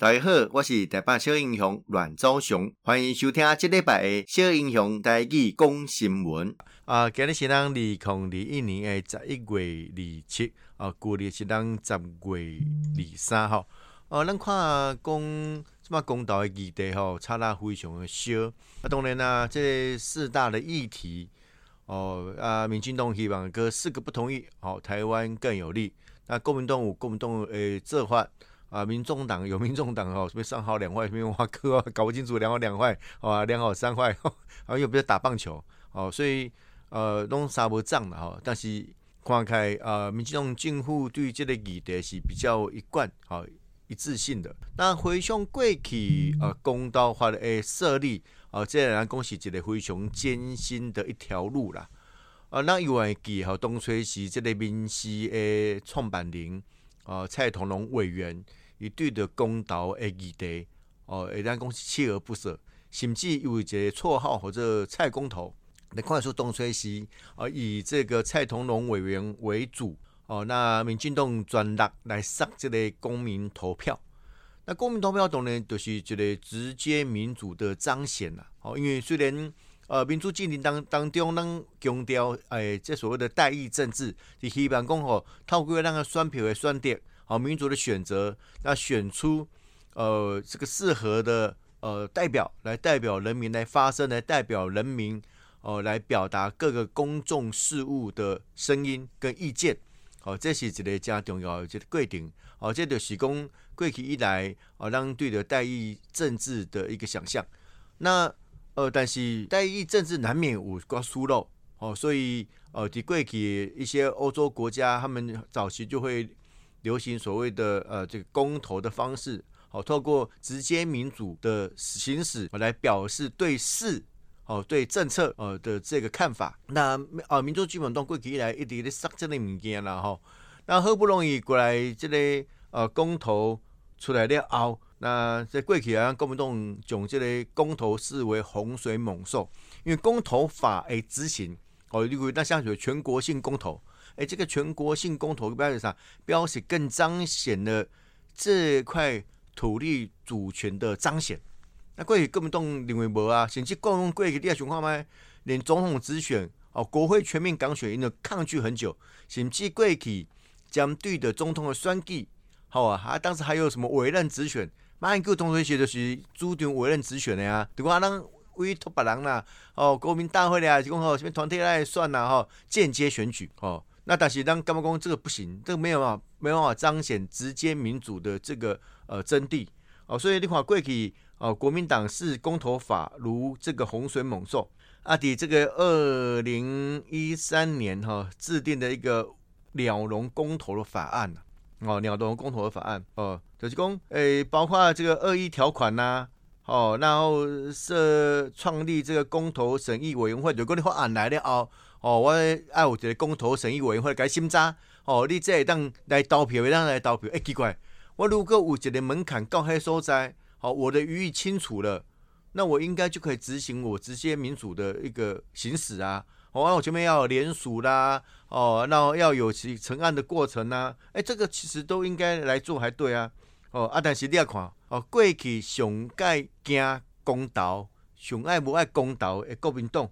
大家好，我是台北小英雄阮昭雄，欢迎收听这礼拜的小英雄台语讲新闻。啊，今日是咱二零二一年的十一月二七，啊，旧历是咱十月二三号。哦、啊，咱看讲什么公道的议题吼，差得非常的少。啊，当然啦，这四大的议题，哦，啊，民进党希望搁四个不同意，哦，台湾更有利。那国民党有国民党诶做法。啊，民众党 有民众党哦，什么三好两坏，什么挖科，搞不清楚两好两坏，啊，两好三坏，啊，又不是打棒球，哦，所以呃，拢啥无涨的哈。但是看开呃，民进党政府对这个议题是比较一贯，好一致性的。那回想过去呃，公道法的设立，啊，这让人讲是一个非常艰辛的一条路啦。啊，那有会记哈，当初是这个民视的创办人，啊，蔡同荣委员。伊对着公投的议题，哦，会当讲是锲而不舍，甚至有一个绰号或者蔡公投。你看出东吹西，哦，以这个蔡同荣委员为主，哦，那民进党专力来杀这个公民投票。那公民投票当然就是一个直接民主的彰显啦。哦，因为虽然呃民主进程当当中，咱强调诶，这所谓的代议政治，是希望讲吼透过那个选票的选择。好，民主的选择，那选出呃这个适合的呃代表来代表人民来发声，来代表人民哦、呃、来表达各个公众事务的声音跟意见。好、这是一个加重要的一个规定。好、这就是讲过去以来哦，让对的代议政治的一个想象。那呃，但是代议政治难免有个疏漏。哦，所以呃，在过去一些欧洲国家，他们早期就会。流行所谓的呃这个公投的方式，好，透过直接民主的行使来表示对事，哦对政策呃的这个看法。那啊民主基本动过去以来一直在杀这类物件啦哈。那好不容易过来这个呃公投出来了后，那在过去啊国民党将这个公投视为洪水猛兽，因为公投法诶执行哦，例如那像是全国性公投。哎，这个全国性公投标志上，标示更彰显了这块土地主权的彰显。那过去根本都认为无啊，甚至过用过去你也想看吗？连总统直选哦，国会全面港选，因为抗拒很久，甚至过去将对的总统的选举，好啊，还当时还有什么委任直选，马英九同学写的是主张委任直选的呀，对吧？人委托别人啦，哦，国民大会啦，是讲吼什么团体来算啦，吼，间接选举，哦。那但是当干部讲这个不行，这个没有办法，没有办法彰显直接民主的这个呃真谛哦，所以你看过去哦，国民党是公投法如这个洪水猛兽啊，底这个二零一三年哈、制定的一个鸟笼公投的法案哦，鸟笼公投的法案哦，就是讲诶，包括这个恶意条款呐、哦，然后设创立这个公投审议委员会，如果你法案来了哦。哦，我爱有一个公投审议委员会来审查。哦，你这会当来投票，会当来投票。哎、奇怪，我如果有一个门槛到迄所在，好，我的语义清楚了，那我应该就可以执行我直接民主的一个行使啊。哦，我前面要有联署啦，哦，然后要有其成案的过程呐、啊。哎、这个其实都应该来做，还对啊。哦，啊，但是你要看，哦，过去上盖惊公投，上爱无爱公投的国民党。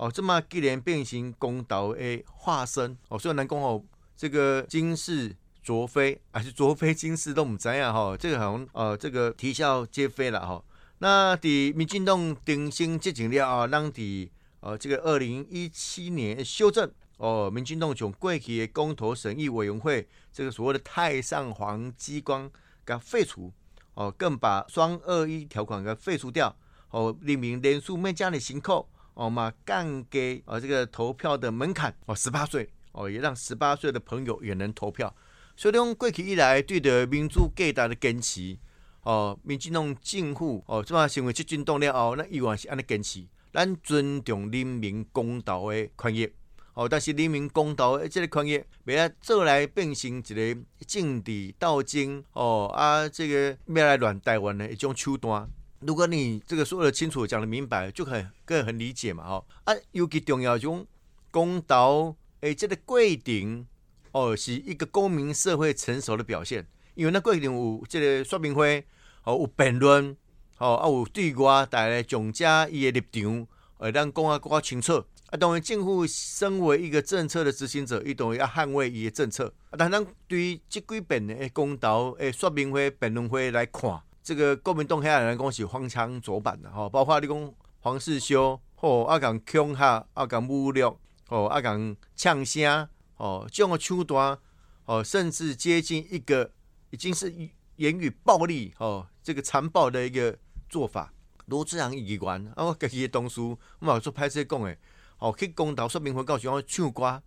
哦，这么既然变形公投的化身哦，虽然南宫哦，这个今是昨非，还是昨非今世都唔知啊哈，这个好像呃，这个啼笑皆非了哈、哦。那的民进党定性接近了啊，让的呃这个二零一七年修正哦，民进党从过去的公投审议委员会这个所谓的太上皇机关给废除哦，更把双二一条款给废除掉哦，列明连署没加的行扣。哦嘛，降低哦这个投票的门槛哦，十八岁哦，也让十八岁的朋友也能投票。所以，讲过去以来对的民主价值的坚持哦，民进党政府哦，这么成为执政党了后，那依然是安尼坚持，咱尊重人民公道的权益哦。但是，人民公道的这个权益，不要做来变成一个政治斗争哦啊，这个要来乱台湾的一种手段。如果你这个说得清楚，讲得明白，就很更很理解嘛，哈啊，尤其重要种公投诶，这个规定哦，是一个公民社会成熟的表现，因为那规定有这个说明会哦，有辩论，哦，啊，有对外带来讲解伊的立场，会当讲啊更加清楚。啊，当然政府身为一个政策的执行者，伊当然要捍卫伊的政策。啊，但咱对于这几遍的公投诶说明会、辩论会来看，这个国民党遐人讲是荒腔走板的吼，包括你讲黄世修，吼啊讲恐吓，啊讲侮辱，吼啊讲呛声，吼这种手段，吼，甚至接近一个已经是言语暴力，吼这个残暴的一个做法。罗智强议员，啊，我家己的同事，我嘛做歹势讲的，吼，去公投说明会告诉我唱歌，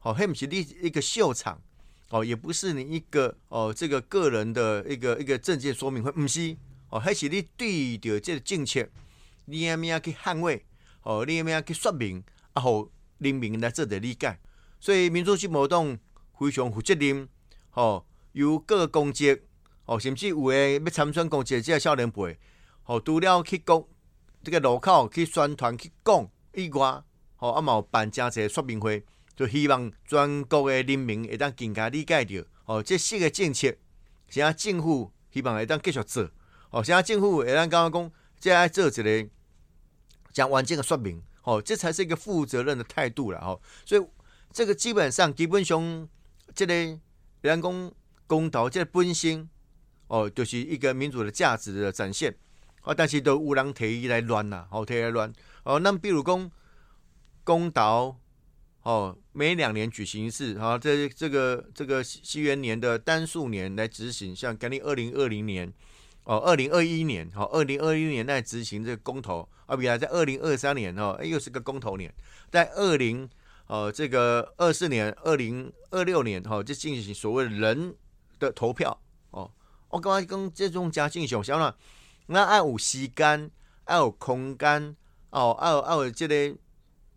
吼，迄不是你一个秀场，哦，也不是你一个哦，这个个人的一个一个政见说明会，不是，哦，还是你对着这个政策，你要咩去捍卫，哦，你要咩去说明，啊，好人民来做的理解。所以民主进步党非常负责任，哦，有各个公职，哦，甚至有诶要参选公职，这个少年辈，哦，除了去讲这个路口去宣传去讲以外。吼，啊嘛有办诚济说明会，就希望全国的人民会当更加理解着。吼，这四个政策，现在政府希望会当继续做。吼，现在政府会当刚刚讲，这爱做一个讲完整的说明。吼，这才是一个负责任的态度了。吼，所以这个基本上基本上，这个人工公投这个本身，哦，就是一个民主的价值的展现。哦，但是都有人提议来乱啦，吼，提来乱。哦，那比如讲。公投，哦，每两年举行一次，好，这这个这个西元年的单数年来执行，像今年二零二零年，哦，二零二一年，哦，二零二一年来执行这个公投，啊，比如在二零二三年，哦，又是个公投年，在二零，呃，这个二四年，二零二六年，哈，就进行所谓人的投票，哦，我刚刚跟这种家进行，想了，那爱有时间，爱有空间，哦，爱有爱有这个。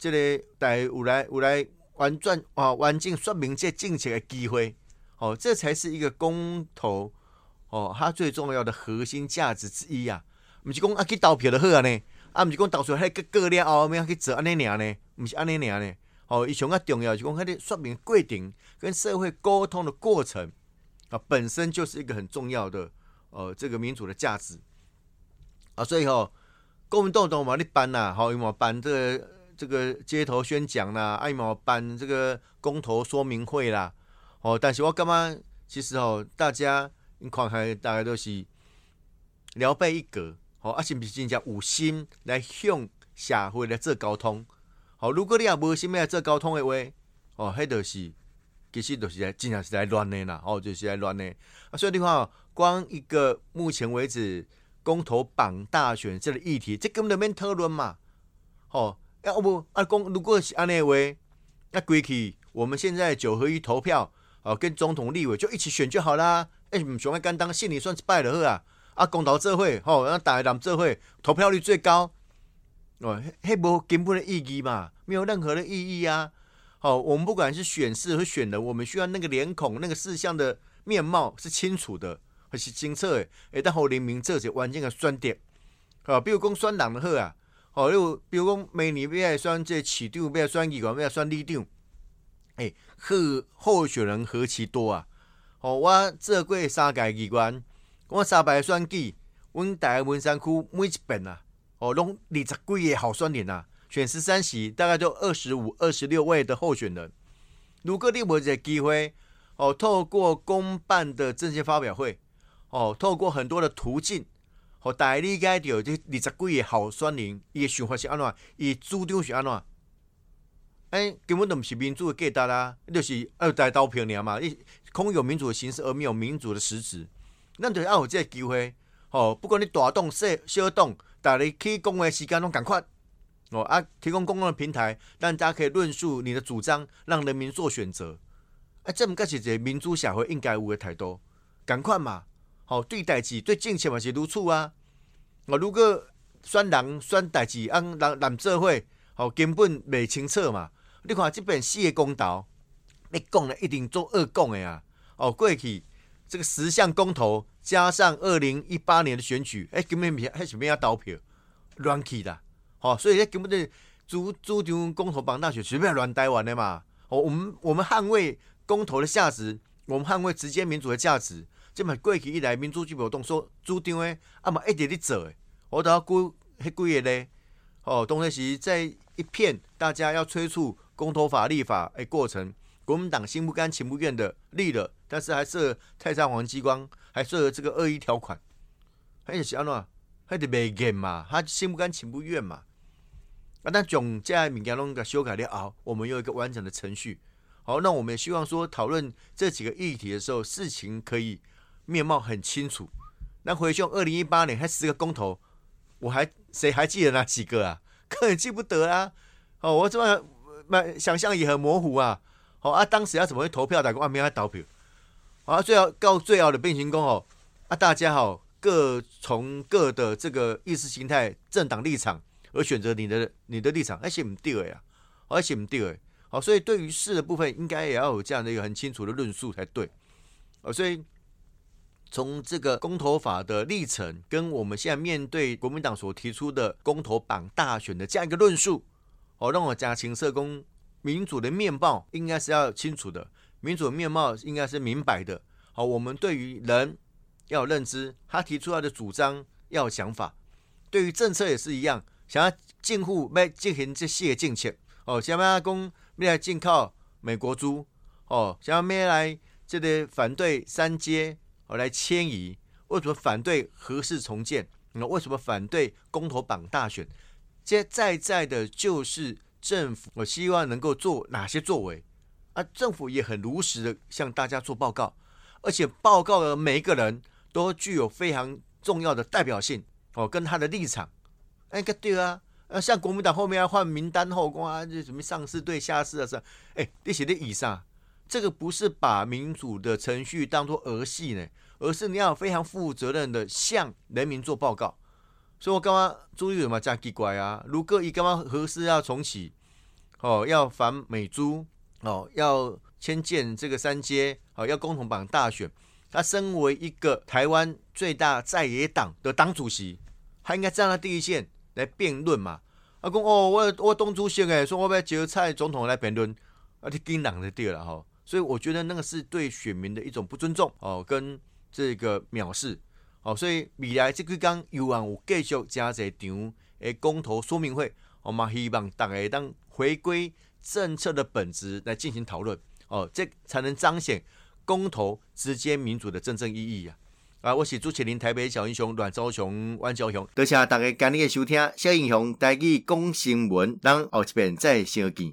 这个大家有来有来完转啊，完整说明这政策的机会，哦，这才是一个公投哦，它最重要的核心价值之一啊。毋是讲啊去投票就好啊呢，啊毋是讲投出来迄个个了后面去做安尼尔呢，毋是安尼尔呢。哦，伊上较重要是讲迄个说明过程跟社会沟通的过程啊，本身就是一个很重要的呃这个民主的价值啊。所以吼，国民党党嘛，你办呐，好，有冇办这个？这个街头宣讲啦，爱毛办这个公投说明会啦，哦，但是我感觉其实哦，大家你看看，大家都是聊备一格，哦，啊，是不是真正有心来向社会来做沟通？好，如果你也无心来做沟通的话，哦，迄就是其实就是在真正是在乱的啦，哦，就是来乱的。啊，所以你看哦，光一个目前为止公投榜大选这个议题，这根本就免讨论嘛，哦。要不啊，公如果是安内为，那归去我们现在九合一投票，哦，跟总统、立委就一起选就好啦。哎、欸，唔想要干当，心里算是败了呵啊。啊，公投这会，吼，那大人这会投票率最高，哦，迄，无根本的意义嘛，没有任何的意义啊。好，我们不管是选事和选人，我们需要那个脸孔、那个事项的面貌是清楚的，还是清澈的。哎，但后人民这些关键的选点，啊，比如讲选人的好啊。哦，又比如讲，明年要来选这市长，要来选议员，要来选里长，哎，候候选人何其多啊！哦，我做过三届议员，我三摆选举，阮大概文山区每一遍啊，哦，拢二十几个候选人啊，选十三席，大概就二十五、二十六位的候选人。如果你无这个机会，哦，透过公办的政见发表会，哦，透过很多的途径。互大家理解到，这二十几个候选人，伊诶想法是安怎？伊主张是安怎？哎、根本都毋是民主的价值啦，就是爱大家投票尔嘛。伊空有民主的形式，而没有民主的实质。咱就是爱有这个机会，吼，不管你大党、小小党，大家去讲话时间拢共款。哦啊，提供公共的平台，让大家可以论述你的主张，让人民做选择。哎、这毋该是一个民主社会应该有的态度，共款嘛。哦，对代志对政策嘛是如此啊！我如果选人选代志，按人人做伙，好根本未清楚嘛。你看即边四个公投，你讲了一定做二讲的啊！哦，过去这个十项公投加上二零一八年的选举，哎、根本是还是没要投票，乱去的。好，所以咧根本就主主张公投绑大选，随便乱台湾的嘛。哦，我们我们捍卫公投的价值，我们捍卫直接民主的价值。这么过去以来民主进步动所主张的，啊嘛一直在做的，我都要估迄几个咧，哦，当时在一片大家要催促公投法立法诶过程，国民党心不甘情不愿的立了，但是还设太上皇机关，还设了这个恶意条款，还是安怎，还得没给嘛，他心不甘情不愿嘛。啊，那总在物件拢甲修改了后，我们有一个完整的程序。好，那我们希望说讨论这几个议题的时候，事情可以面貌很清楚。那回兄，二零一八年还十个公投，我还谁还记得那几个啊？根本记不得啊！哦，我这么蛮想象也很模糊啊。好啊，当时要怎么会投票的？外面要投票。好啊，最后告最后的变形工哦啊，大家好，各从各的这个意识形态、政党立场。而选择你的你的立场，而且不对呀，而且不对，好，所以对于事的部分，应该也要有这样的一个很清楚的论述才对，哦，所以从这个公投法的历程，跟我们现在面对国民党所提出的公投绑大选的这样一个论述，哦，让我加情社工民主的面貌应该是要清楚的，民主的面貌应该是明白的，好，我们对于人要有认知，他提出来的主张要有想法，对于政策也是一样。想要进户要进行这些政策。哦，想要讲要来进靠美国猪。哦，想要要来这个反对三阶我来迁移，为什么反对核事重建？那为什么反对公投榜大选？这在在的就是政府，我希望能够做哪些作为啊？政府也很如实的向大家做报告，而且报告的每一个人都具有非常重要的代表性哦，跟他的立场。哎，个对啊，呃，像国民党后面要换名单后宫啊，就什么上市对下市啊，是，哎，这些的以上，这个不是把民主的程序当作儿戏呢，而是你要非常负责任的向人民做报告。所以我刚刚朱立伦嘛这样奇怪啊，如果一刚刚核四要重启，哦，要反美猪，哦，要迁建这个三阶，哦，要公投绑大选，他身为一个台湾最大在野党的党主席，他应该站在第一线。来辩论嘛？啊，讲哦，我我东主席诶，说我要叫蔡总统来辩论，啊，你惊人的对了哈。所以我觉得那个是对选民的一种不尊重哦，跟这个藐视哦。所以未来这几天有望有继续加这场诶公投说明会，我们希望大家当回归政策的本质来进行讨论哦，这才能彰显公投直接民主的真正意义呀。啊！我是主持人台北小英雄阮昭雄、阮昭雄，多谢大家今日的收听。小英雄带去讲新闻，咱后一遍再相见。